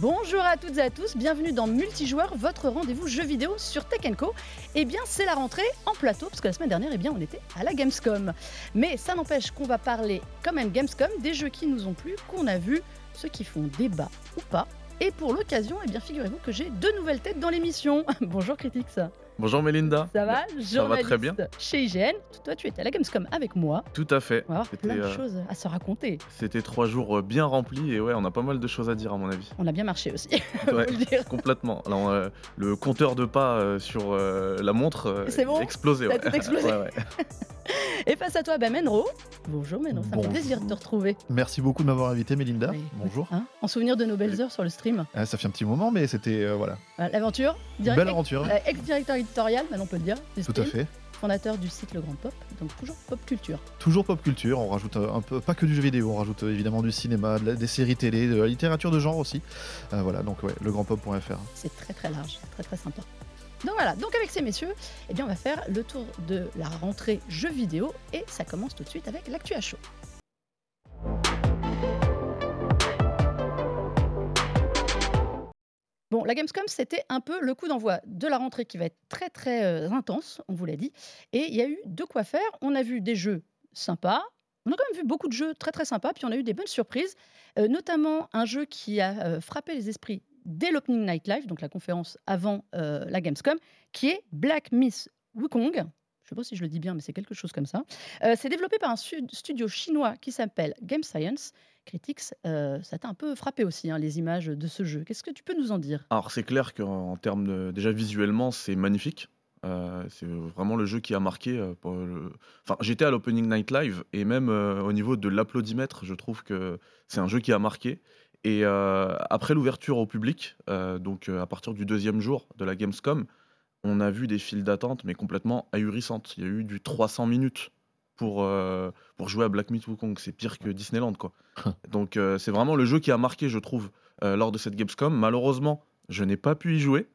Bonjour à toutes et à tous, bienvenue dans Multijoueur, votre rendez-vous jeu vidéo sur Tech Co. Eh bien, c'est la rentrée en plateau, parce que la semaine dernière, eh bien, on était à la Gamescom. Mais ça n'empêche qu'on va parler, quand même Gamescom, des jeux qui nous ont plu, qu'on a vus, ceux qui font débat ou pas. Et pour l'occasion, eh bien, figurez-vous que j'ai deux nouvelles têtes dans l'émission. Bonjour Critics. Bonjour Melinda. Ça va Ça va très bien. Chez IGN. Toi, tu étais à la Gamescom avec moi. Tout à fait. On va avoir plein de euh, choses à se raconter. C'était trois jours euh, bien remplis et ouais, on a pas mal de choses à dire à mon avis. On a bien marché aussi, Ouais, faut le dire. complètement. Alors, euh, le compteur de pas euh, sur la montre bon explosé. Ça a tout explosé. Ouais. Et face à toi, bah, Menro. Bonjour Menro, ça me fait Bonjour. plaisir de te retrouver. Merci beaucoup de m'avoir invité, Mélinda. Oui, Bonjour. Hein, en souvenir de nos belles heures sur le stream. Ah, ça fait un petit moment, mais c'était euh, voilà, Euh, L'aventure, belle aventure. euh, ex-directeur éditorial, maintenant on peut le dire, Tout à fait. fondateur du site Le Grand Pop, donc toujours pop culture. Toujours pop culture. On rajoute euh, un peu, pas que du jeu vidéo, on rajoute évidemment du cinéma, de la- des séries télé, de la littérature de genre aussi. Euh, voilà, donc ouais, legrandpop.fr. C'est très très large, très très sympa. Donc voilà, donc avec ces messieurs, eh bien on va faire le tour de la rentrée jeux vidéo et ça commence tout de suite avec l'actu à chaud. Bon, la Gamescom, c'était un peu le coup d'envoi de la rentrée qui va être très très euh, intense, on vous l'a dit. Et il y a eu de quoi faire. On a vu des jeux sympas. On a quand même vu beaucoup de jeux très très sympas. Puis on a eu des bonnes surprises, euh, notamment un jeu qui a euh, frappé les esprits dès l'Opening Night Live, donc la conférence avant euh, la Gamescom, qui est Black Miss Wukong. Je ne sais pas si je le dis bien, mais c'est quelque chose comme ça. Euh, c'est développé par un studio chinois qui s'appelle Game Science. Critics, euh, ça t'a un peu frappé aussi, hein, les images de ce jeu. Qu'est-ce que tu peux nous en dire? Alors, c'est clair qu'en en termes de. Déjà visuellement, c'est magnifique. C'est vraiment le jeu qui a marqué. Enfin, j'étais à l'Opening Night Live et même au niveau de l'applaudimètre, je trouve que c'est un jeu qui a marqué. Et euh, après l'ouverture au public, euh, donc euh, à partir du deuxième jour de la Gamescom, on a vu des files d'attente, mais complètement ahurissantes. Il y a eu du 300 minutes pour, euh, pour jouer à Black Myth Wukong. C'est pire que Disneyland, quoi. donc euh, c'est vraiment le jeu qui a marqué, je trouve, euh, lors de cette Gamescom. Malheureusement, je n'ai pas pu y jouer.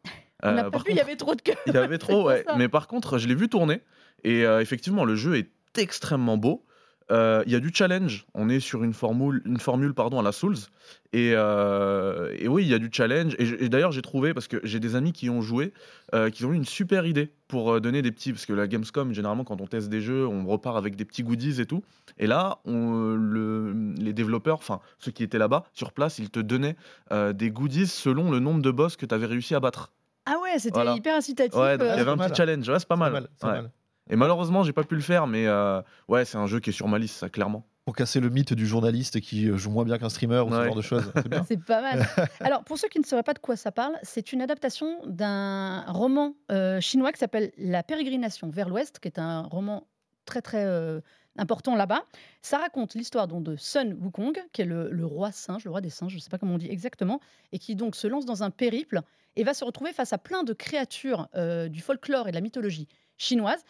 On n'a Euh, pas par pu, il y avait trop de queues. il y avait trop, ouais. Mais par contre, je l'ai vu tourner. Et euh, effectivement, le jeu est extrêmement beau. Euh, Il y a du challenge. On est sur une formule, une formule pardon, à la Souls. Et, euh, et oui, il y a du challenge. Et, d'ailleurs, j'ai trouvé, parce que j'ai des amis qui ont joué, euh, qui ont eu une super idée pour euh, donner des petits. Parce que la Gamescom, généralement, quand on teste des jeux, on repart avec des petits goodies et tout. Et là, on- le- les développeurs, enfin ceux qui étaient là-bas, sur place, ils te donnaient euh, des goodies selon le nombre de boss que tu avais réussi à battre. Ah ouais, c'était Voilà. hyper incitatif. Ouais, il y avait un petit challenge. Ouais, c'est pas C'est mal. Et malheureusement, j'ai pas pu le faire, mais euh, ouais, c'est un jeu qui est sur ma liste, ça, clairement. Pour casser le mythe du journaliste qui euh, joue moins bien qu'un streamer ou ce genre de choses. C'est bien. C'est pas mal. Alors, pour ceux qui ne sauraient pas de quoi ça parle, c'est une adaptation d'un roman euh, chinois qui s'appelle La pérégrination vers l'Ouest, qui est un roman très très euh, important là-bas. Ça raconte l'histoire de Sun Wukong, qui est le, le roi singe, le roi des singes, je ne sais pas comment on dit exactement, et qui donc se lance dans un périple et va se retrouver face à plein de créatures euh, du folklore et de la mythologie chinoise.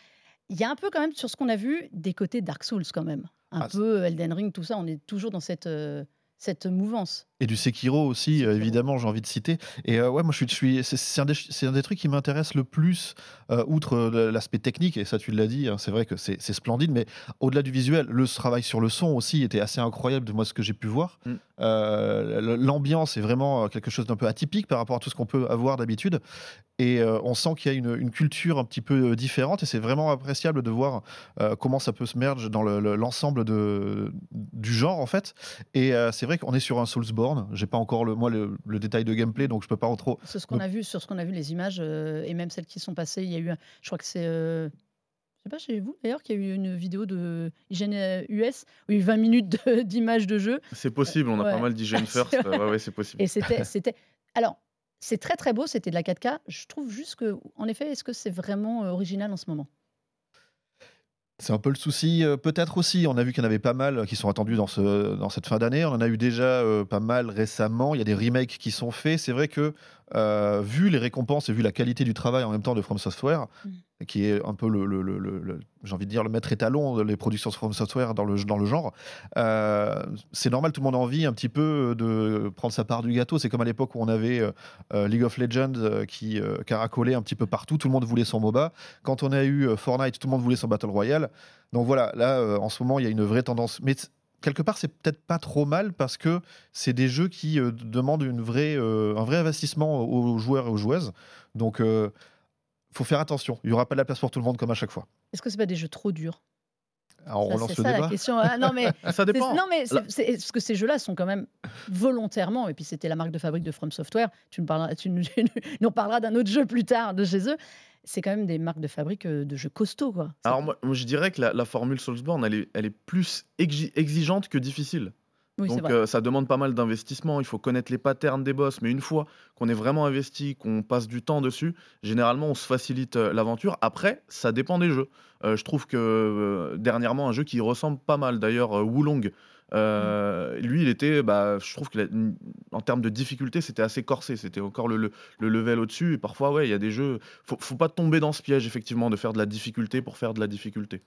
Il y a un peu quand même sur ce qu'on a vu des côtés Dark Souls quand même. Un Ah, peu Elden Ring, tout ça, on est toujours dans cette, euh, cette mouvance. Et du Sekiro aussi, euh, Sekiro. évidemment, j'ai envie de citer. Et euh, ouais, moi, je suis, je suis, c'est- un, des- c'est un des trucs qui m'intéresse le plus, euh, outre euh, l'aspect technique, et ça, tu l'as dit, hein, c'est vrai que c'est splendide, mais au-delà du visuel, le travail sur le son aussi était assez incroyable de moi, ce que j'ai pu voir. Mm. Euh, L'ambiance est vraiment quelque chose d'un peu atypique par rapport à tout ce qu'on peut avoir d'habitude. Et on sent qu'il y a une, une culture un petit peu différente, et c'est vraiment appréciable de voir comment ça peut se merge dans le- le- l'ensemble de du genre, en fait. Et c'est vrai qu'on est sur un Soulsborne. J'ai pas encore le, moi le, le détail de gameplay, donc je peux pas en trop. C'est ce qu'on Donc- a vu sur ce qu'on a vu les images euh, et même celles qui sont passées. Il y a eu, un- je crois que c'est, euh, je sais pas chez vous d'ailleurs, qu'il y a eu une vidéo de IGN US où il y a eu 20 minutes de- d'images de jeu C'est possible, on a Ouais. pas mal d'hygiène first. Euh, ouais, ouais, c'est possible. et c'était, c'était. Alors, c'est très très beau, c'était de la 4K. Je trouve juste que, en effet, est-ce que c'est vraiment euh, original en ce moment? C'est un peu le souci. euh, Peut-être aussi, on a vu qu'il y en avait pas mal euh, qui sont attendus dans, ce, dans cette fin d'année. On en a eu déjà euh, pas mal récemment. Il y a des remakes qui sont faits. C'est vrai que, vu les récompenses et vu la qualité du travail en même temps de From Software, Mm. Qui est un peu le, j'ai envie de dire, le maître étalon des productions From Software dans le, dans le genre, euh, c'est normal, tout le monde a envie un petit peu de prendre sa part du gâteau. C'est comme à l'époque où on avait euh, euh, League of Legends qui caracolait un petit peu partout. Tout le monde voulait son MOBA. Quand on a eu Fortnite, tout le monde voulait son Battle Royale. Donc voilà, là, en ce moment, il y a une vraie tendance. Mais quelque part, c'est peut-être pas trop mal parce que c'est des jeux qui demandent une vraie, un vrai investissement aux joueurs et aux joueuses. Donc, faut faire attention. Il n'y aura pas de la place pour tout le monde comme à chaque fois. Est-ce que c'est pas des jeux trop durs? Ah, on relance le ça, La question. Ah, non, mais ça dépend. Non, mais c'est, parce que ces jeux-là sont quand même volontairement, et puis c'était la marque de fabrique de From Software. Tu nous parleras, tu nous, parleras d'un autre jeu plus tard de chez eux. C'est quand même des marques de fabrique euh, de jeux costauds, quoi. Alors moi, je dirais que la, formule Soulsborne, elle est, elle est plus exigeante que difficile. Donc euh, ça demande pas mal d'investissement, il faut connaître les patterns des boss, mais une fois qu'on est vraiment investi, qu'on passe du temps dessus, généralement on se facilite euh, l'aventure. Après, ça dépend des jeux. Euh, je trouve que dernièrement un jeu qui ressemble pas mal, d'ailleurs Wulong, mmh. lui il était, bah, je trouve qu'en termes de difficulté c'était assez corsé, c'était encore le, le, level au-dessus. Et parfois ouais, il y a des jeux, faut, faut pas tomber dans ce piège effectivement de faire de la difficulté pour faire de la difficulté.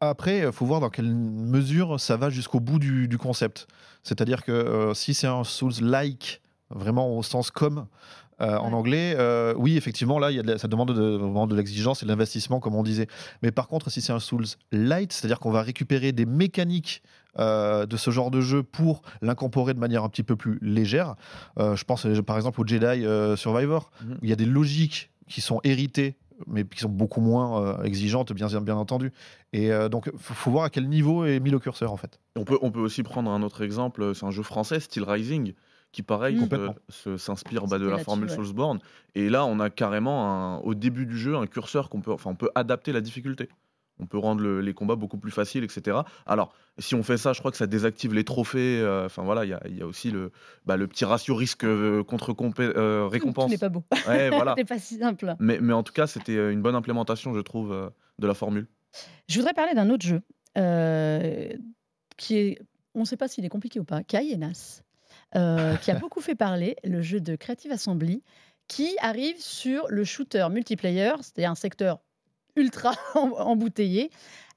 Après, il faut voir dans quelle mesure ça va jusqu'au bout du, concept. C'est-à-dire que euh, si c'est un Souls-like, vraiment au sens comme euh, en anglais, euh, oui, effectivement, là, y a ça demande de, de l'exigence et de l'investissement, comme on disait. Mais par contre, si c'est un Souls light, c'est-à-dire qu'on va récupérer des mécaniques de ce genre de jeu pour l'incorporer de manière un petit peu plus légère. je pense par exemple au Jedi Survivor, mmh. où il y a des logiques qui sont héritées mais qui sont beaucoup moins euh, exigeantes, bien, bien entendu. Et euh, donc, il faut, voir à quel niveau est mis le curseur, en fait. On peut, on peut aussi prendre un autre exemple, c'est un jeu français, Steel Rising, qui, pareil, mmh. s'inspire bah, de la formule Soulsborne. Et là, on a carrément, un, au début du jeu, un curseur qu'on peut, enfin, on peut adapter la difficulté on peut rendre les combats beaucoup plus faciles, etc. Alors, si on fait ça, je crois que ça désactive les trophées. Euh, enfin voilà, il y, a aussi le, bah, le petit ratio risque euh, contre euh, récompense. n'est pas beau. Ouais, voilà. pas si simple. Mais, mais en tout cas, c'était une bonne implémentation, je trouve, de la formule. Je voudrais parler d'un autre jeu qui est, on ne sait pas s'il est compliqué ou pas, Kayenas, qui a beaucoup fait parler, le jeu de Creative Assembly, qui arrive sur le shooter multiplayer, c'est-à-dire un secteur ultra embouteillé,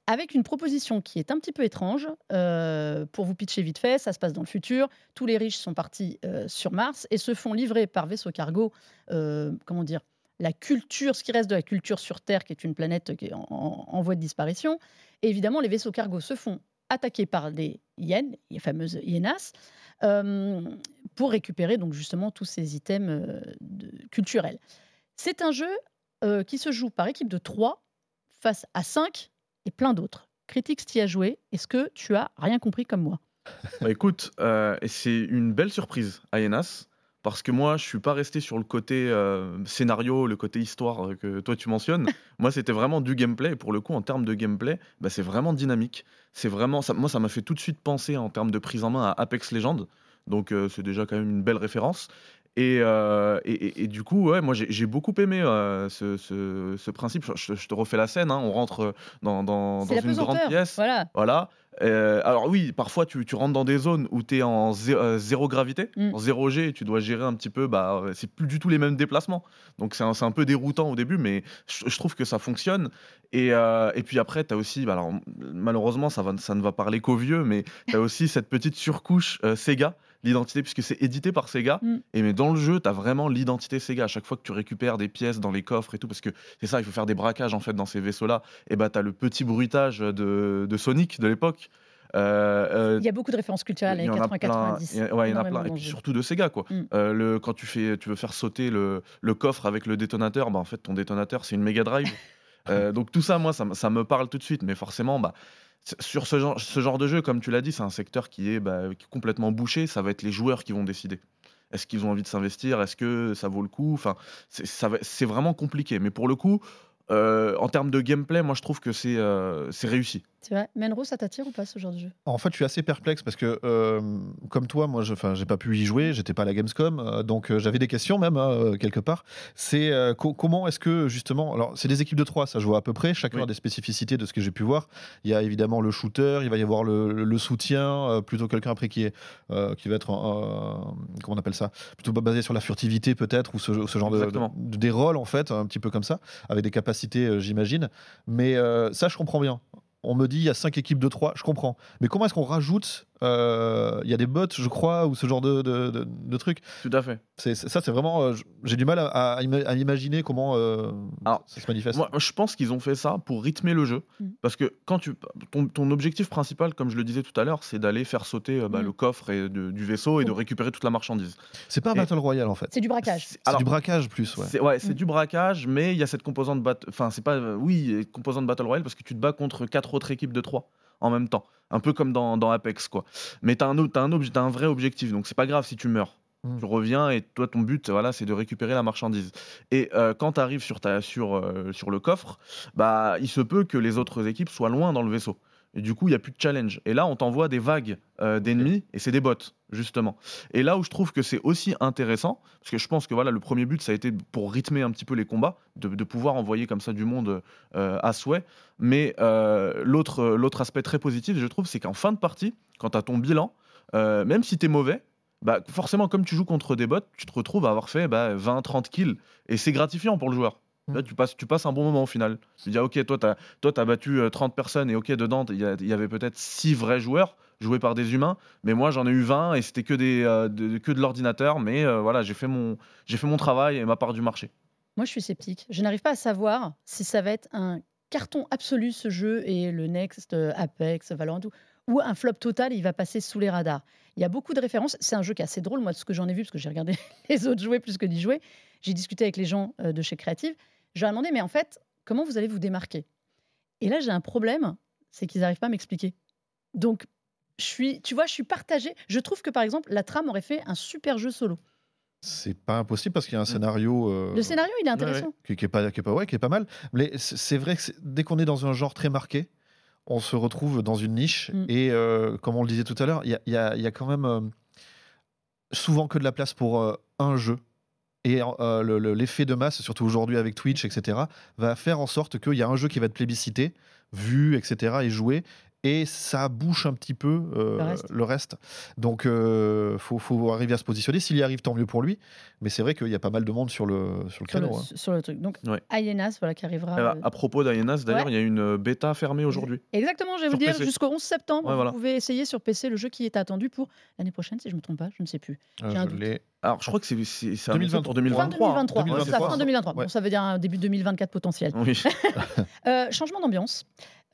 avec une proposition qui est un petit peu étrange. Euh, pour vous pitcher vite fait, ça se passe dans le futur. Tous les riches sont partis euh, sur Mars et se font livrer par vaisseau cargo, euh, comment dire, la culture, ce qui reste de la culture sur Terre, qui est une planète qui est en, voie de disparition. Et évidemment, les vaisseaux cargo se font attaquer par des hyènes, les fameuses hyénas, pour récupérer donc justement tous ces items culturels. C'est un jeu qui se joue par équipe de trois face à 5 et plein d'autres. Critiques t'y a joué. Est-ce que tu as rien compris comme moi? Bah écoute, euh, c'est une belle surprise, Ayenas, parce que moi, je suis pas resté sur le côté euh, scénario, le côté histoire euh, que toi tu mentionnes. moi, c'était vraiment du gameplay. Et pour le coup, en termes de gameplay, bah, c'est vraiment dynamique. C'est vraiment, ça, moi, ça m'a fait tout de suite penser en termes de prise en main à Apex Legends. Donc, c'est déjà quand même une belle référence. Euh, et, et, et, du coup, ouais, moi j'ai beaucoup aimé euh, ce, ce, principe. Je, te refais la scène, hein. on rentre dans, dans, dans une grande pièce. Voilà. voilà. Euh, alors oui, parfois tu, tu, rentres dans des zones où tu es en zéro, gravité, mm. en zéro G, et tu dois gérer un petit peu, bah, c'est plus du tout les mêmes déplacements. Donc c'est un, un, peu déroutant au début, mais je, trouve que ça fonctionne. Et, et puis après, tu as aussi, bah, alors, malheureusement ça, va, ça ne va parler qu'aux vieux, mais tu as aussi cette petite surcouche Sega l'identité, puisque c'est édité par Sega. Mm. Et mais dans le jeu, tu as vraiment l'identité Sega. À chaque fois que tu récupères des pièces dans les coffres et tout, parce que c'est ça, il faut faire des braquages en fait dans ces vaisseaux-là, et bah tu as le petit bruitage de, de Sonic de l'époque. Euh, euh, il y a beaucoup de références culturelles les 80-90. Ouais, il y en a plein. Et puis surtout de Sega, quoi. Mm. Euh, le, quand tu, fais, tu veux faire sauter le, le coffre avec le détonateur, bah, en fait, ton détonateur, c'est une Mega Drive. donc tout ça, moi, ça, ça, me parle tout de suite. Mais forcément, bah, sur ce genre, de jeu, comme tu l'as dit, c'est un secteur qui est, bah, complètement bouché. Ça va être les joueurs qui vont décider. Est-ce qu'ils ont envie de s'investir? Est-ce que ça vaut le coup? Enfin, c'est vraiment compliqué. Mais pour le coup, euh, en termes de gameplay, moi je trouve que c'est euh, réussi. C'est vrai. Menro, ça t'attire ou pas ce genre de jeu? En fait, je suis assez perplexe parce que, euh, comme toi, moi, je n'ai pas pu y jouer, j'étais pas à la Gamescom, donc j'avais des questions même, hein, quelque part. C'est comment est-ce que, justement, alors c'est des équipes de trois, ça je vois à peu près, chacun a des spécificités de ce que j'ai pu voir. Il y a évidemment le shooter, il va y avoir le, soutien, plutôt quelqu'un après qui, est, qui va être, comment on appelle ça? Plutôt basé sur la furtivité peut-être, ou ce, genre de, de, des rôles en fait, un petit peu comme ça, avec des capacités euh, j'imagine. Mais euh, ça, je comprends bien. On me dit il y a cinq équipes de trois, je comprends. Mais comment est-ce qu'on rajoute euh, il y a des bots, je crois, ou ce genre de, de, de- de trucs. Tout à fait. C'est, ça, c'est vraiment. euh, j'ai du mal à, à ima- à imaginer comment euh, Alors, ça se manifeste. Moi, je pense qu'ils ont fait ça pour rythmer le jeu. Mm. Parce que quand tu, ton, ton objectif principal, comme je le disais tout à l'heure, c'est d'aller faire sauter euh, bah, Mm. le coffre et de- du vaisseau et de récupérer toute la marchandise. c'est pas un et- Battle Royale, en fait. C'est du braquage. C'est- C'est alors, du braquage plus, ouais. C'est ouais, c'est Mm. du braquage, mais il y a cette composante bat- enfin c'est pas euh, oui, composante battle royale parce que tu te bats contre quatre autres équipes de trois en même temps, un peu comme dans, dans Apex quoi. Mais t'as un t'as un, un vrai objectif, donc c'est pas grave si tu meurs. Mm. Tu reviens et toi ton but voilà c'est de récupérer la marchandise. Et euh, quand tu arrives sur ta sur euh, sur le coffre, bah il se peut que les autres équipes soient loin dans le vaisseau. Et du coup, il n'y a plus de challenge. Et là, on t'envoie des vagues euh, d'ennemis, et c'est des bots, justement. Et là où je trouve que c'est aussi intéressant, parce que je pense que voilà, le premier but, ça a été pour rythmer un petit peu les combats, de, de pouvoir envoyer comme ça du monde euh, à souhait. Mais euh, l'autre l'autre aspect très positif, je trouve, c'est qu'en fin de partie, quand tu as ton bilan, même si tu es mauvais, bah, forcément, comme tu joues contre des bots, tu te retrouves à avoir fait bah, 20-30 kills. Et c'est gratifiant pour le joueur. Là, tu passes, tu passes un bon moment au final. Tu dis, ah, ok, toi, tu as, toi, as battu euh, 30 personnes et ok, dedans, il y, avait peut-être 6 vrais joueurs joués par des humains, mais moi, j'en ai eu 20 et c'était que, des, euh, de, que de l'ordinateur. Mais euh, voilà, j'ai fait, mon, fait mon travail et ma part du marché. Moi, je suis sceptique. Je n'arrive pas à savoir si ça va être un carton absolu ce jeu et le next euh, Apex, Valorant, tout, ou un flop total, il va passer sous les radars. Il y a beaucoup de références. C'est un jeu qui est assez drôle, moi, de ce que j'en ai vu, parce que j'ai regardé les autres jouer plus que d'y jouer. J'ai discuté avec les gens euh, de chez Creative. Je leur ai demandé, mais en fait, comment vous allez vous démarquer? Et là, j'ai un problème, c'est qu'ils n'arrivent pas à m'expliquer. Donc, je suis, tu vois, je suis partagée. Je trouve que, par exemple, la trame aurait fait un super jeu solo. C'est pas impossible parce qu'il y a un scénario. euh, Le scénario, il est intéressant. qui, qui est pas, qui est pas, ouais, qui est pas mal. Mais c'est vrai que dès qu'on est dans un genre très marqué, on se retrouve dans une niche. Mm. Et euh, comme on le disait tout à l'heure, il y a, il y a- il y a quand même euh, souvent que de la place pour euh, un jeu. Et euh, le- le- l'effet de masse, surtout aujourd'hui avec Twitch, etc., va faire en sorte qu'il y a un jeu qui va être plébiscité, vu, etc., et joué. Et ça bouche un petit peu euh, Le reste. le reste. Donc, il faut, faut arriver à se positionner. S'il y arrive, tant mieux pour lui. Mais c'est vrai qu'il y a pas mal de monde sur le, sur le sur le, créneau. hein. sur le truc. Donc, Ouais. Hyenas, voilà, qui arrivera. Bah, euh, à propos d'Aienas, d'ailleurs, Ouais. il y a une euh, bêta fermée aujourd'hui. Exactement, je vais vous dire, PC. jusqu'au 11 septembre, Ouais, vous voilà. pouvez essayer sur PC le jeu qui est attendu pour l'année prochaine, si je ne me trompe pas, je ne sais plus. Euh, J'ai un doute. Alors, je crois que c'est annoncé 2023. pour Fin 2023. hein. 2023, Ouais, bon, c'est ça, ça. fin 2023. Ouais. Bon, ça veut dire un début 2024 potentiel. Oui. Euh, changement d'ambiance.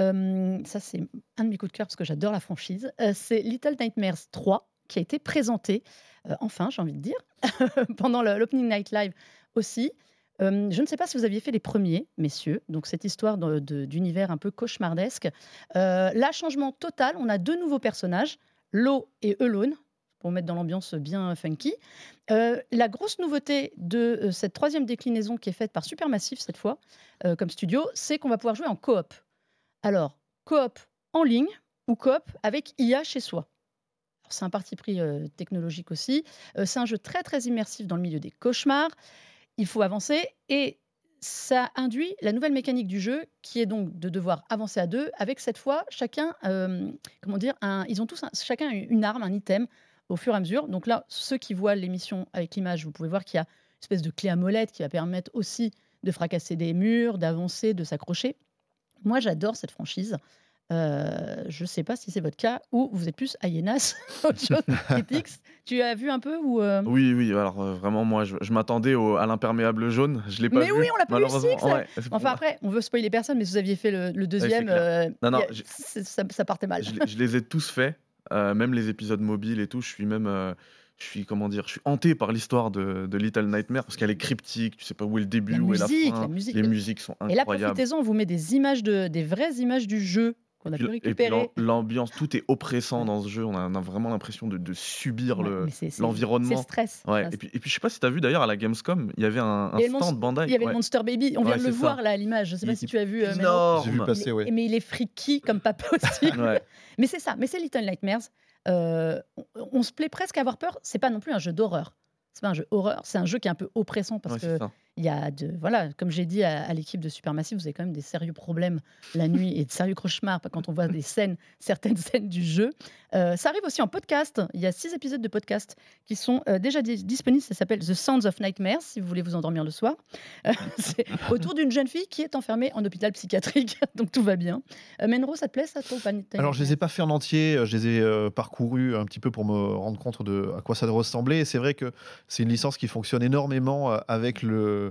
Euh, ça, c'est un de mes coups de cœur parce que j'adore la franchise. Euh, c'est Little Nightmares 3 qui a été présenté, euh, enfin, j'ai envie de dire, pendant l'Opening Night Live aussi. Euh, je ne sais pas si vous aviez fait les premiers, messieurs, donc cette histoire d'univers un peu cauchemardesque. Euh, là, changement total, on a deux nouveaux personnages, Lo et Elone, pour mettre dans l'ambiance bien funky. Euh, la grosse nouveauté de euh, cette troisième déclinaison qui est faite par Supermassive cette fois, euh, comme studio, c'est qu'on va pouvoir jouer en coop. Alors, coop en ligne ou coop avec IA chez soi. C'est un parti pris technologique aussi. C'est un jeu très très immersif dans le milieu des cauchemars. Il faut avancer et ça induit la nouvelle mécanique du jeu qui est donc de devoir avancer à deux avec cette fois chacun, comment dire, ils ont tous un- chacun une arme, un item au fur et à mesure. Donc là, ceux qui voient l'émission avec l'image, vous pouvez voir qu'il y a une espèce de clé à molette qui va permettre aussi de fracasser des murs, d'avancer, de s'accrocher. Moi, j'adore cette franchise. Euh, je ne sais pas si c'est votre cas ou vous êtes plus. Critics, tu as vu un peu ou euh, Oui, oui, alors euh, vraiment, moi, je, je m'attendais à l'imperméable jaune. Je l'ai pas Mais vu. oui, on l'a pas malheureusement. Six. Ouais, Enfin après, on veut spoiler personne, mais si vous aviez fait le, le deuxième, Non, non, a- ça, ça partait mal. je les ai tous faits, euh, même les épisodes mobiles et tout. Je suis même, euh, je suis comment dire, je suis hanté par l'histoire de, de Little Nightmare parce qu'elle est cryptique. Tu sais pas où est le début, La où est la fin. la musique. Les musiques sont Et là, incroyables. profitez-en, on vous met des images de, des vraies images du jeu qu'on a pu récupérer. l'am- l'ambiance, tout est oppressant dans ce jeu. On a, on a vraiment l'impression de, de subir Ouais, le. mais c'est- c'est- l'environnement. C'est stress. Ouais. Et puis, et puis je sais pas si tu as vu d'ailleurs à la Gamescom, il y avait un, un Il y avait stand Bandai. Il y avait ouais. le Monster Baby, on vient de le ça. voir là à l'image. Je sais pas Il si tu as vu. euh, vu passer, mais, ouais. mais il est freaky comme pas possible. Ouais. Mais c'est ça, mais c'est Little Nightmares. Euh, on, on se plaît presque à avoir peur. C'est pas non plus un jeu d'horreur. C'est pas un jeu horreur, c'est un jeu qui est un peu oppressant parce Ouais, que c'est ça. Il y a de voilà, comme j'ai dit à, l'équipe de Supermassive, vous avez quand même des sérieux problèmes la nuit et de sérieux cauchemars quand on voit des scènes, certaines scènes du jeu. Euh, ça arrive aussi en podcast. Il y a six épisodes de podcast qui sont euh, déjà dis- disponibles. Ça s'appelle The Sounds of Nightmares, si vous voulez vous endormir le soir. Euh, c'est autour d'une jeune fille qui est enfermée en hôpital psychiatrique, donc tout va bien. Menro, ça te plaît ça toi ou pas Alors, je les ai pas fait en entier, je les ai parcourus un petit peu pour me rendre compte de à quoi ça ressemblait. Et c'est vrai que c'est une licence qui fonctionne énormément avec le,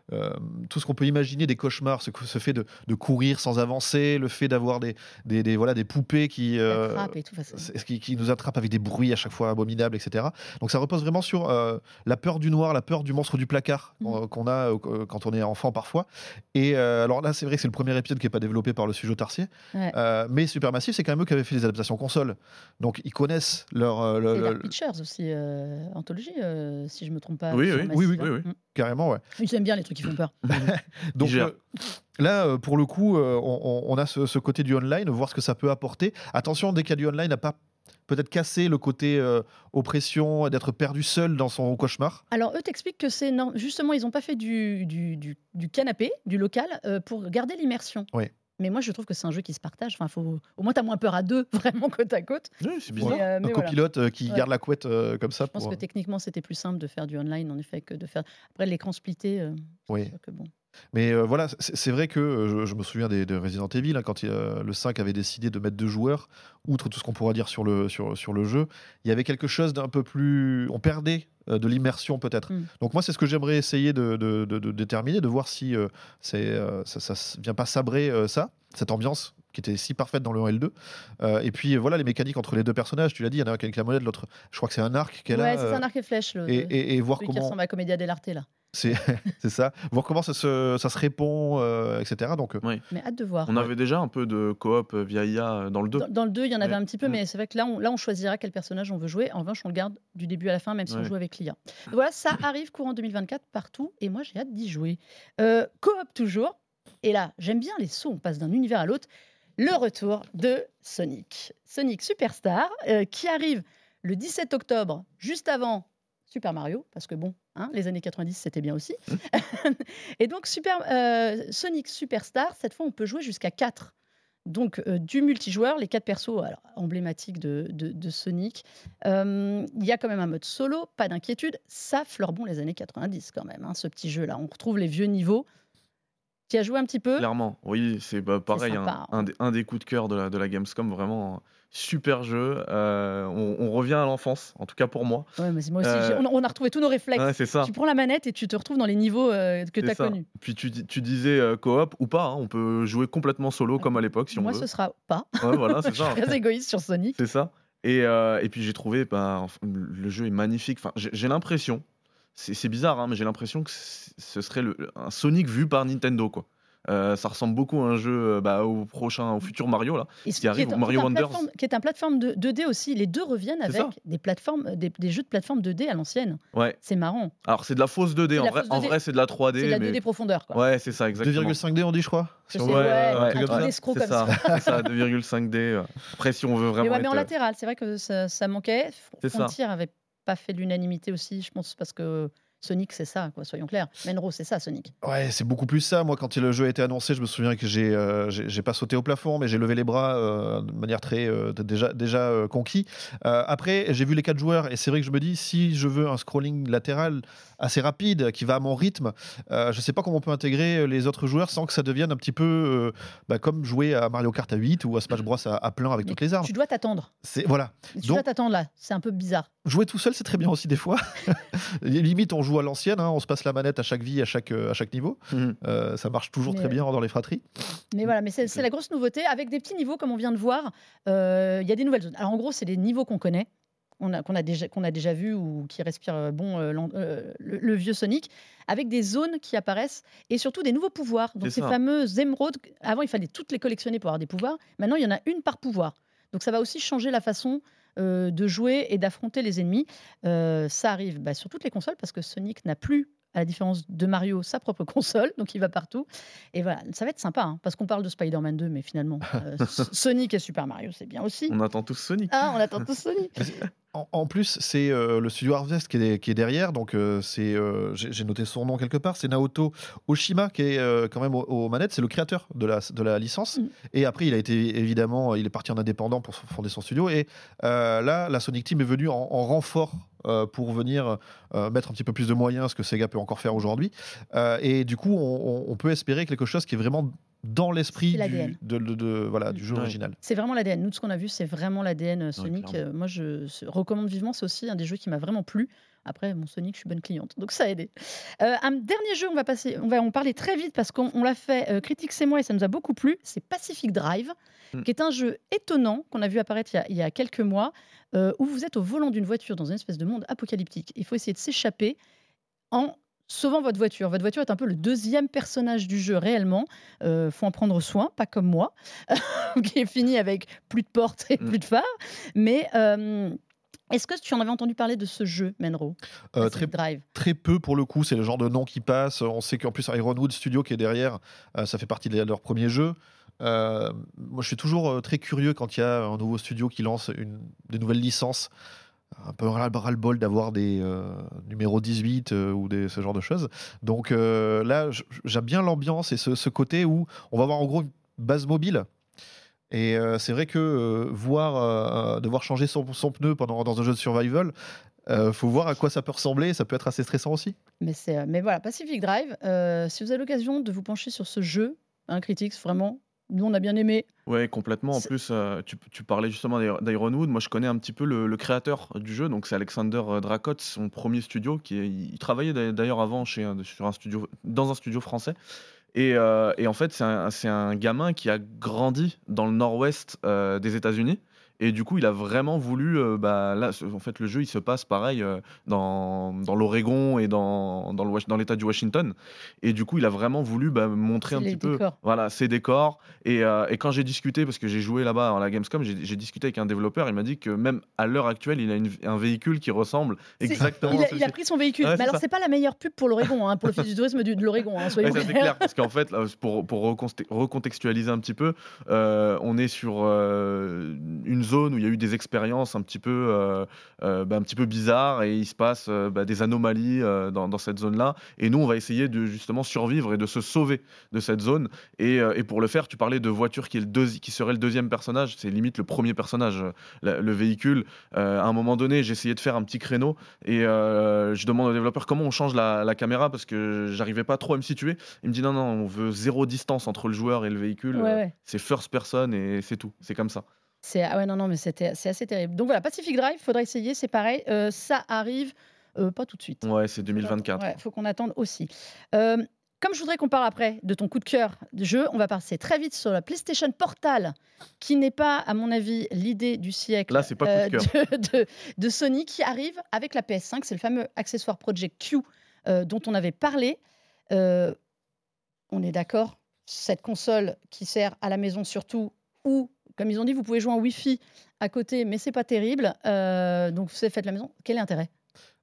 euh, tout ce qu'on peut imaginer des cauchemars, ce, ce fait de, de courir sans avancer, le fait d'avoir des, des, des- voilà, des poupées qui, euh, et tout. qui, qui nous attrape avec des bruits à chaque fois abominables, etc. Donc ça repose vraiment sur euh, la peur du noir, la peur du monstre du placard Mhm. qu'on a euh, quand on est enfant parfois. Et euh, alors là, c'est vrai que c'est le premier épisode qui n'est pas développé par le sujet Tarsier. Ouais. Euh, mais Supermassive, c'est quand même eux qui avaient fait les adaptations console. Donc ils connaissent leur. euh, le- C'est le- Dark Pictures aussi, euh, anthologie, euh, si je me trompe pas. Oui, oui, oui, oui, oui, oui. Mm. carrément, ouais. Ils aiment bien les trucs qui font peur. Donc euh, là, euh, pour le coup, euh, on, a ce, ce côté du online, voir ce que ça peut apporter. Attention, dès qu'il y a du online, n'a pas peut-être cassé le côté euh, oppression, d'être perdu seul dans son cauchemar. Alors, eux t'expliquent que c'est non, justement, ils n'ont pas fait du, du, du- du canapé, du local, euh, pour garder l'immersion. Oui. Mais moi, je trouve que c'est un jeu qui se partage. Enfin, faut... Au moins, tu as moins peur à deux, vraiment, côte à côte. Oui, c'est Mais, bizarre. euh, mais un voilà. copilote euh, qui Ouais. garde la couette euh, comme ça. Je pense pour- que techniquement, c'était plus simple de faire du online, en effet, que de faire. Après, l'écran splitté, euh, c'est Oui. sûr que bon. Mais euh, voilà, c'est c'est vrai que euh, je, me souviens des, de Resident Evil, hein, quand il, euh, le 5 avait décidé de mettre deux joueurs, outre tout ce qu'on pourra dire sur le, sur, sur le jeu, il y avait quelque chose d'un peu plus. On perdait de l'immersion peut-être. Mm. Donc moi, c'est ce que j'aimerais essayer de, de- de- de déterminer, de voir si c'est, ça, s- vient pas sabrer ça, cette ambiance qui était si parfaite dans le 1 et le 2. Euh, et puis voilà, les mécaniques entre les deux personnages, tu l'as dit, il y en a un qui a la monnaie, l'autre, je crois que c'est un arc qu'elle Ouais, a. c'est euh, un arc et flèche, le, et, et- et voir celui qui comment. ressemble à Comédia dell'arte, là. C'est ça. Voir comment ça se, ça se répond, euh, etc. Donc, euh, Mais hâte de voir. On avait déjà un peu de coop euh, via IA dans le 2. Dans, dans le 2, il y en avait Ouais. un petit peu, Mm. mais c'est vrai que là on, là, on choisira quel personnage on veut jouer. En revanche, on le garde du début à la fin, même si on joue avec l'IA. Voilà, ça arrive courant 2024 partout, et moi j'ai hâte d'y jouer. Euh, Coop toujours, et là, j'aime bien les sauts, on passe d'un univers à l'autre. Le retour de Sonic. Sonic Superstar, euh, qui arrive le 17 octobre, juste avant Super Mario, parce que bon, hein, les années 90, c'était bien aussi. et donc, Super, euh, Sonic Superstar, cette fois, on peut jouer jusqu'à 4. Donc, euh, du multijoueur, les quatre persos alors, emblématiques de, de- de Sonic. Euh, Il y a quand même un mode solo, pas d'inquiétude. Ça fleure bon les années 90 quand même, hein, ce petit jeu-là. On retrouve les vieux niveaux. Tu as joué un petit peu Clairement, oui, c'est bah, pareil, un, sympa, hein. un des, un des coups de cœur de la, de la Gamescom, vraiment super jeu. Euh, on, on revient à l'enfance, en tout cas pour moi. Ouais, mais moi aussi. Euh, On, on a retrouvé tous nos réflexes. Ouais, ça. Tu prends la manette et tu te retrouves dans les niveaux euh, que tu as connus. Puis tu, dis- tu disais coop ou pas, hein, on peut jouer complètement solo comme à l'époque si on moi, veut. ce sera pas. Ouais, voilà, c'est Je ça. suis très égoïste sur Sonic. C'est ça. Et, et puis j'ai trouvé, bah, le jeu est magnifique. Enfin, j'ai l'impression, c'est bizarre, hein, mais j'ai l'impression que ce serait le, un Sonic vu par Nintendo, quoi. Euh, ça ressemble beaucoup à un jeu euh, bah, au prochain, au futur Mario là. Et qui arrive, est, Mario qui est un Wonders. qui est un plateforme de, 2D aussi. Les deux reviennent avec des plateformes, des, des jeux de plateforme 2D à l'ancienne. Ouais. C'est marrant. Alors c'est de la fausse 2D. C'est de En la vrai, fausse en 2D. vrai, c'est de la 3D. C'est de la mais... 2D profondeur. Quoi. Ouais, c'est ça, exactement. 2,5D, on dit, je crois. Je ouais, euh, un truc truc comme ça. d'escroc C'est comme ça, ça. c'est ça, 2,5D. euh. Après, si on veut Mais, vraiment ouais, mais en être, euh, latéral, c'est vrai que ça, ça manquait. C'est ça. Frontier avait pas fait l'unanimité aussi, je pense, parce que Sonic, c'est ça, quoi, soyons clairs. Menro, c'est ça, Sonic. Ouais, c'est beaucoup plus ça. Moi, quand le jeu a été annoncé, je me souviens que j'ai euh, j'ai pas sauté au plafond, mais j'ai levé les bras euh, de manière très euh, déjà déjà euh, conquis. Après, j'ai vu les quatre joueurs et c'est vrai que je me dis si je veux un scrolling latéral assez rapide qui va à mon rythme, je sais pas comment on peut intégrer les autres joueurs sans que ça devienne un petit peu bah, comme jouer à Mario Kart à 8 ou à Smash Bros à, à plein avec Mais toutes les armes. Tu dois t'attendre. C'est voilà. Tu Donc- dois t'attendre là. C'est un peu bizarre. Jouer tout seul, c'est très bien aussi des fois. Limite, on joue à l'ancienne, hein, on se passe la manette à chaque vie, à chaque, euh, à chaque niveau. Mhm. Euh, ça marche toujours Mais- très bien dans les fratries. Mais voilà, mais c'est la grosse nouveauté avec des petits niveaux comme on vient de voir. euh, Il y a des nouvelles zones. Alors en gros, c'est des niveaux qu'on connaît, a- qu'on a déjà qu'on a déjà vu ou qui respirent euh, bon euh, euh, le, le vieux Sonic, avec des zones qui apparaissent et surtout des nouveaux pouvoirs. Donc ces ça. fameuses émeraudes. Avant, il fallait toutes les collectionner pour avoir des pouvoirs. Maintenant, il y en a une par pouvoir. Donc ça va aussi changer la façon euh, de jouer et d'affronter les ennemis. Euh, ça arrive bah, sur toutes les consoles parce que Sonic n'a plus, à la différence de Mario, sa propre console, donc il va partout. Et voilà, ça va être sympa, hein, parce qu'on parle de Spider-Man 2, mais finalement, euh, Sonic et Super Mario, c'est bien aussi. On attend tous Sonic. Ah, on attend tous Sonic. En, en plus, c'est euh, le studio Harvest qui est, qui est derrière, donc euh, c'est, euh, j'ai noté son nom quelque part, c'est Naoto Oshima qui est quand même aux, aux manettes, c'est le créateur de la, de la licence. Mm. Et après, il a été évidemment, il est parti en indépendant pour fonder son studio. Et là, la Sonic Team est venue en, en renfort pour venir mettre un petit peu plus de moyens, ce que Sega peut encore faire aujourd'hui. Et du coup, on peut espérer quelque chose qui est vraiment dans l'esprit du, l'ADN. de, de- de- voilà, du jeu Ouais. original. C'est vraiment l'ADN. Nous, ce qu'on a vu, c'est vraiment l'ADN euh, Sonic. Euh, moi, je recommande vivement. C'est aussi un des jeux qui m'a vraiment plu. Après, mon Sonic, je suis bonne cliente, donc ça a aidé. Euh, un dernier jeu, on va passer, on va en parler très vite parce qu'on on l'a fait, euh, Critique c'est moi et ça nous a beaucoup plu. C'est Pacific Drive, Mm. qui est un jeu étonnant qu'on a vu apparaître il y a, il y a quelques mois, euh, où vous êtes au volant d'une voiture dans une espèce de monde apocalyptique. Il faut essayer de s'échapper en sauvant votre voiture. Votre voiture est un peu le deuxième personnage du jeu réellement. Euh, faut en prendre soin, pas comme moi, qui est fini avec plus de portes et Mm. plus de phares. Mais euh, est-ce que tu en avais entendu parler de ce jeu, Menro? Euh, très, Drive? très peu pour le coup, c'est le genre de nom qui passe. On sait qu'en plus Ironwood Studio qui est derrière, euh, ça fait partie de leur premier jeu. Euh, moi, je suis toujours très curieux quand il y a un nouveau studio qui lance une, des nouvelles licences. Un peu ras le bol d'avoir des euh, numéros 18 euh, ou ce genre de choses. Donc euh, là, j'aime bien l'ambiance et ce, côté où on va avoir en gros une base mobile. Et c'est vrai que voir, devoir changer son, pneu pendant, dans un jeu de survival, euh, faut voir à quoi ça peut ressembler. Ça peut être assez stressant aussi. Mais, voilà, Pacific Drive, si vous avez l'occasion de vous pencher sur ce jeu, un critique, vraiment, nous on a bien aimé. Ouais, complètement. En C'est- plus, euh, tu, tu parlais justement d'I- d'Ironwood. Moi, je connais un petit peu le, le créateur du jeu. Donc, c'est Alexander euh, Dracot, son premier studio. Qui est- il travaillait d'a- d'ailleurs avant chez un, sur un studio, dans un studio français. Et, euh, et en fait, c'est un, c'est un gamin qui a grandi dans le nord-ouest euh, des États-Unis. Et du coup, il a vraiment voulu. euh, bah, là, en fait, le jeu, il se passe pareil euh, dans, dans l'Oregon et dans, dans le dans l'État du Washington. Et du coup, il a vraiment voulu bah, montrer un petit peu voilà, ses décors. Et, euh, et quand j'ai discuté, parce que j'ai joué là-bas à la Gamescom, j'ai j'ai discuté avec un développer. Il m'a dit que même à l'heure actuelle, il a une- un véhicule qui ressemble C'est- exactement Il à a, il a pris son véhicule. Ouais, mais c'est alors, ça. c'est pas la meilleure pub pour l'Oregon, hein, pour l'Office du tourisme de l'Oregon, hein, soyons Ouais, ça, c'est clairs. clair, parce qu'en fait, là, pour, pour reconte- recontextualiser un petit peu, euh, on est sur euh, une zone où il y a eu des expériences un petit peu, euh, euh, bah, un petit peu bizarres et il se passe euh, bah, des anomalies euh, dans, dans cette zone-là. Et nous, on va essayer de justement survivre et de se sauver de cette zone. Et, et pour le faire, tu parlais de voiture qui, est le deuxi- qui serait le deuxième personnage, c'est limite le premier personnage, la- le véhicule. À un moment donné, j'ai essayé de faire un petit créneau et je demande au développeur comment on change la, la caméra parce que j'arrivais pas trop à me situer. Il me dit non, non, on veut zéro distance entre le joueur et le véhicule. Ouais, ouais. C'est first person et c'est tout. C'est comme ça. C'est ah ouais non non mais c'était c'est assez terrible. Donc voilà Pacific Drive, faudra essayer, c'est pareil, Euh, ça arrive euh, pas tout de suite. Ouais, c'est 2024. Ouais, faut qu'on attende aussi. Euh, comme je voudrais qu'on parle après de ton coup de cœur de jeu, on va passer très vite sur la PlayStation Portal, qui n'est pas, à mon avis, l'idée du siècle Là, pas coup de de, de- de Sony, qui arrive avec la PS5. C'est le fameux accessoire Project Q dont on avait parlé. On est d'accord, cette console qui sert à la maison surtout, ou comme ils ont dit, vous pouvez jouer en Wi-Fi à côté, mais c'est pas terrible. Euh, donc c'est fait de la maison. Quel est l'intérêt?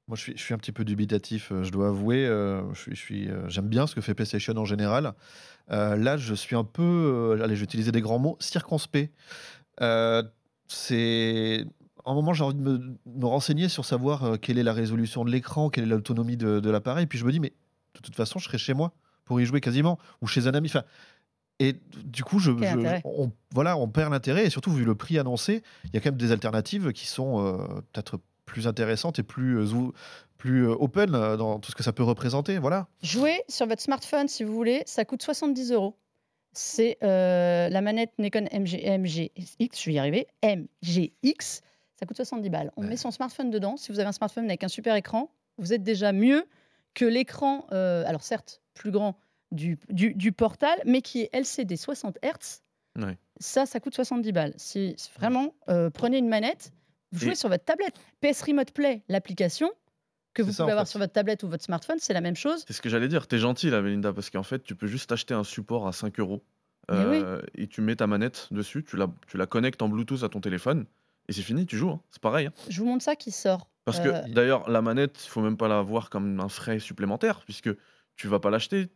Moi, je suis, un petit peu dubitatif, euh, je dois avouer. euh, je suis, j'aime bien ce que fait PlayStation en général. Là, je suis un peu, allez, je vais utiliser des grands mots, circonspect. C'est un moment, j'ai envie de me, renseigner sur savoir quelle est la résolution de l'écran, quelle est l'autonomie de, l'appareil. Puis je me dis, mais de toute façon, je serai chez moi pour y jouer quasiment, ou chez un ami. Et du coup, je, je- on, voilà, on perd l'intérêt. Et surtout, vu le prix annoncé, il y a quand même des alternatives qui sont euh, peut-être plus intéressantes et plus, euh, plus euh, open euh, dans tout ce que ça peut représenter. Voilà. Jouer sur votre smartphone, si vous voulez, ça coûte 70 euros. C'est euh, la manette Nikon MG, MGX, je vais y arriver, MGX, ça coûte 70 balles. On Ouais. met son smartphone dedans. Si vous avez un smartphone avec un super écran, vous êtes déjà mieux que l'écran, alors certes, plus grand du, du, du portal, mais qui est LCD 60 Hz. Ouais. Ça, ça coûte 70 balles. Si vraiment, euh, prenez une manette, vous jouez Et- sur votre tablette. PS Remote Play, l'application que vous ça, pouvez avoir fait. sur votre tablette ou votre smartphone, c'est la même chose. C'est ce que j'allais dire. T'es gentil là, Melinda, parce qu'en fait, tu peux juste acheter un support à 5 euros. Oui. euh, Et tu mets ta manette dessus, tu la, tu la connectes en Bluetooth à ton téléphone. Et c'est fini, tu joues. hein. C'est pareil. hein. Je vous montre ça qui sort. Parce Euh, que d'ailleurs, la manette, il faut même pas la voir comme un frais supplémentaire, puisque tu vas pas l'acheter.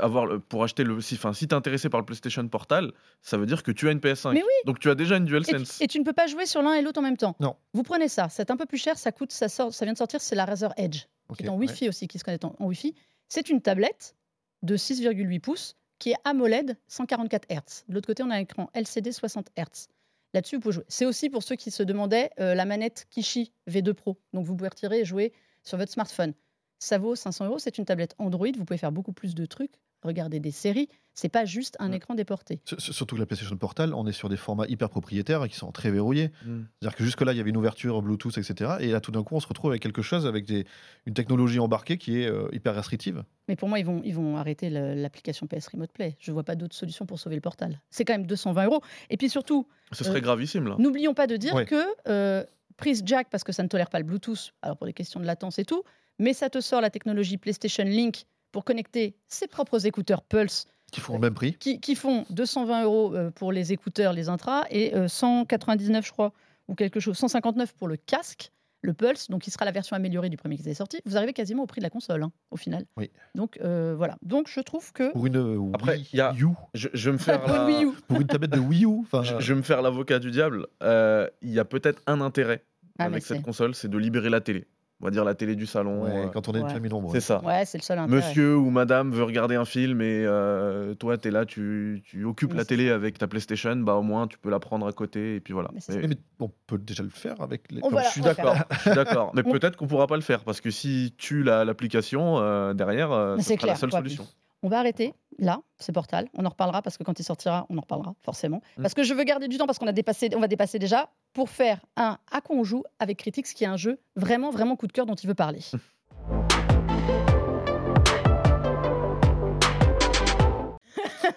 Avoir pour acheter le si enfin si t'es intéressé par le PlayStation Portal, ça veut dire que tu as une PS5. Mais oui. Donc tu as déjà une Et, DualSense. et tu ne peux pas jouer sur l'un et l'autre en même temps. Non. Vous prenez ça, c'est un peu plus cher, ça coûte, ça, sort, ça vient de sortir, c'est la Razer Edge, qui est en ouais. Wi-Fi aussi, qui se connecte en, en Wi-Fi. C'est une tablette de 6,8 pouces qui est AMOLED 144 Hz. De l'autre côté, on a un écran LCD 60 Hz. Là-dessus, vous pouvez jouer. C'est aussi pour ceux qui se demandaient euh, la manette Kishi V2 Pro. Donc vous pouvez retirer et jouer sur votre smartphone. Ça vaut 500 euros. C'est une tablette Android. Vous pouvez faire beaucoup plus de trucs, regarder des séries. C'est pas juste un écran déporté. Surtout que la PlayStation Portal, on est sur des formats hyper propriétaires et qui sont très verrouillés. Mm. C'est-à-dire que jusque-là, il y avait une ouverture Bluetooth, etc. Et là, tout d'un coup, on se retrouve avec quelque chose, avec des, une technologie embarquée qui est euh, hyper restrictive. Mais pour moi, ils vont, ils vont arrêter l'application PS Remote Play. Je vois pas d'autre solution pour sauver le portal. C'est quand même 220 euros. Et puis surtout, Ce serait Euh, gravissime là. n'oublions pas de dire Ouais. que euh, prise jack, parce que ça ne tolère pas le Bluetooth, alors pour des questions de latence et tout, mais ça te sort la technologie PlayStation Link pour connecter ses propres écouteurs Pulse Qui font le même prix. qui, qui font 220 euros euh, pour les écouteurs, les intras, et euh, 199, je crois, ou quelque chose, 159 pour le casque, le Pulse, donc qui sera la version améliorée du premier qui est sorti. Vous arrivez quasiment au prix de la console, hein, au final. Oui. Donc euh, voilà. Donc je trouve que Pour une euh, Après, Wii il y a- U, Je, me faire pour une la- Wii U. pour une tablette de Wii U. enfin, je, je vais me faire l'avocat du diable. Euh, Il y a peut-être un intérêt Ah, avec cette console, c'est de libérer la télé. On va dire la télé du salon. ouais, euh, quand on est une ouais. famille nombreuse. c'est ça. Ouais, c'est le seul intérêt. Monsieur ou madame veut regarder un film et euh, toi t'es là, tu, tu occupes Mais la télé avec ta PlayStation, bah au moins tu peux la prendre à côté et puis voilà. Mais on peut déjà le faire avec les. Va- je suis d'accord, je suis d'accord. Mais peut-être qu'on pourra pas le faire parce que si tu l'as l'application euh, derrière, euh, c'est la seule quoi. solution. On va arrêter là, c'est Portal. On en reparlera parce que quand il sortira, on en reparlera forcément. Mm. Parce que je veux garder du temps parce qu'on a dépassé, on va dépasser déjà pour faire un à quoi on joue? avec Critics, qui est un jeu vraiment vraiment coup de cœur dont il veut parler.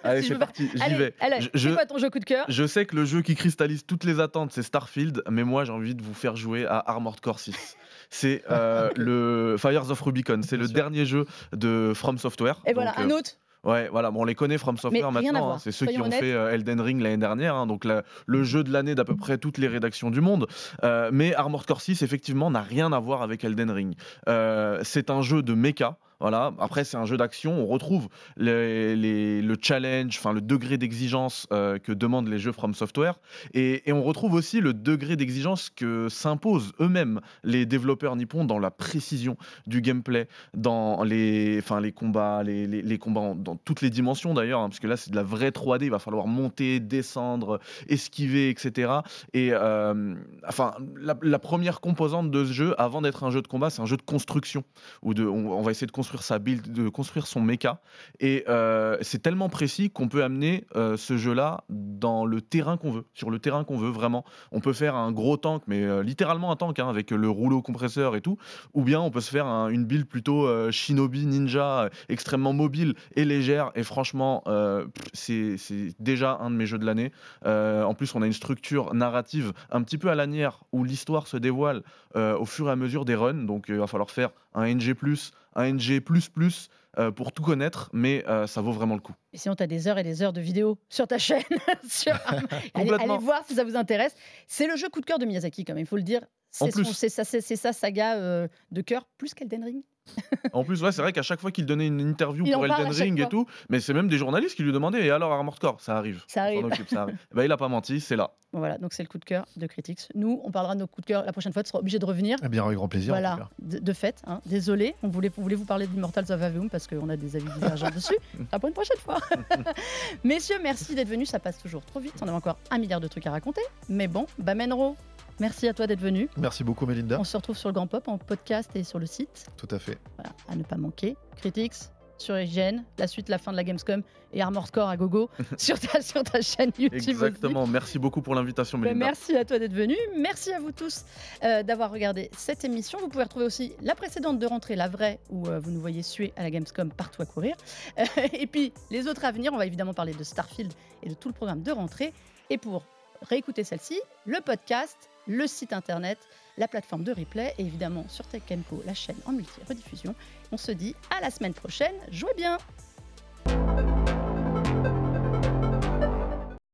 Allez, Si c'est parti, j'y vais. allez, Je- quoi ton jeu coup de cœur? Je sais que le jeu qui cristallise toutes les attentes, c'est Starfield, mais moi j'ai envie de vous faire jouer à Armored Core 6. C'est euh, le Fires of Rubicon, c'est le sûr. dernier jeu de From Software. Et voilà, Donc, un euh, autre. Ouais, voilà, bon, on les connaît From Software maintenant. hein. C'est ceux qui ont honnêtes. fait euh, Elden Ring l'année dernière, hein, donc la- le jeu de l'année d'à peu près toutes les rédactions du monde. Euh, mais Armored Core 6, effectivement, n'a rien à voir avec Elden Ring. Euh, c'est un jeu de mecha. Voilà. Après, c'est un jeu d'action. On retrouve le challenge, enfin le degré d'exigence euh, que demandent les jeux From Software, et, on retrouve aussi le degré d'exigence que s'imposent eux-mêmes les développeurs nippons dans la précision du gameplay, dans les, combats, dans toutes les dimensions d'ailleurs, hein, parce que là c'est de la vraie 3D. Il va falloir monter, descendre, esquiver, etc. Et euh, enfin, la, première composante de ce jeu, avant d'être un jeu de combat, c'est un jeu de construction on va essayer de construire sa build, de construire son mecha. Et euh, c'est tellement précis qu'on peut amener euh, ce jeu-là dans le terrain qu'on veut, sur le terrain qu'on veut vraiment. On peut faire un gros tank, mais euh, littéralement un tank hein, avec le rouleau compresseur et tout, ou bien on peut se faire un- une build plutôt shinobi ninja, extrêmement mobile et légère. Et franchement, c'est déjà un de mes jeux de l'année. En plus, on a une structure narrative un petit peu à lanière où l'histoire se dévoile au fur et à mesure des runs. Donc, il va falloir faire un NG+, un NG++, euh, pour tout connaître, mais euh, ça vaut vraiment le coup. Et sinon, tu as des heures et des heures de vidéos sur ta chaîne. sur- allez, allez voir si ça vous intéresse. C'est le jeu coup de cœur de Miyazaki, quand même, il faut le dire. C'est sa saga euh, de cœur, plus qu'Elden Ring. En plus, ouais, c'est vrai qu'à chaque fois qu'il donnait une interview Il pour en Elden à chaque Ring et fois. tout, mais c'est même des journalistes qui lui demandaient Et alors, Armored Core Ça arrive. Ça On s'en arrive. occupe, ça arrive. Bah, il a pas menti, c'est là. Voilà, donc c'est le coup de cœur de Critics. Nous, on parlera de nos coups de cœur la prochaine fois. Tu seras obligé de revenir. Eh bien, avec grand plaisir. en tout Voilà, cas. de, de fait. hein. Désolé, on voulait, on voulait vous parler d'Immortals of Aveum parce qu'on a des avis divergents dessus. Ce sera pour une prochaine fois. Messieurs, merci d'être venus. Ça passe toujours trop vite. On a encore un milliard de trucs à raconter. Mais bon, bah Menro, merci à toi d'être venu. Merci beaucoup, Melinda. On se retrouve sur le Grand Pop en podcast et sur le site. Tout à fait. Voilà, à ne pas manquer. Critics sur IGN, la suite, la fin de la Gamescom et Armored Core à gogo sur ta, sur ta chaîne YouTube. aussi. Exactement. Merci beaucoup pour l'invitation, Ben, Melinda. merci à toi d'être venu. Merci à vous tous euh, d'avoir regardé cette émission. Vous pouvez retrouver aussi la précédente de rentrée, la vraie, où euh, vous nous voyez suer à la Gamescom partout à courir. Euh, et puis les autres à venir, on va évidemment parler de Starfield et de tout le programme de rentrée. Et pour réécouter celle-ci, le podcast, le site internet, la plateforme de replay et évidemment sur Tech Co, la chaîne en multi-rediffusion. On se dit à la semaine prochaine. Jouez bien!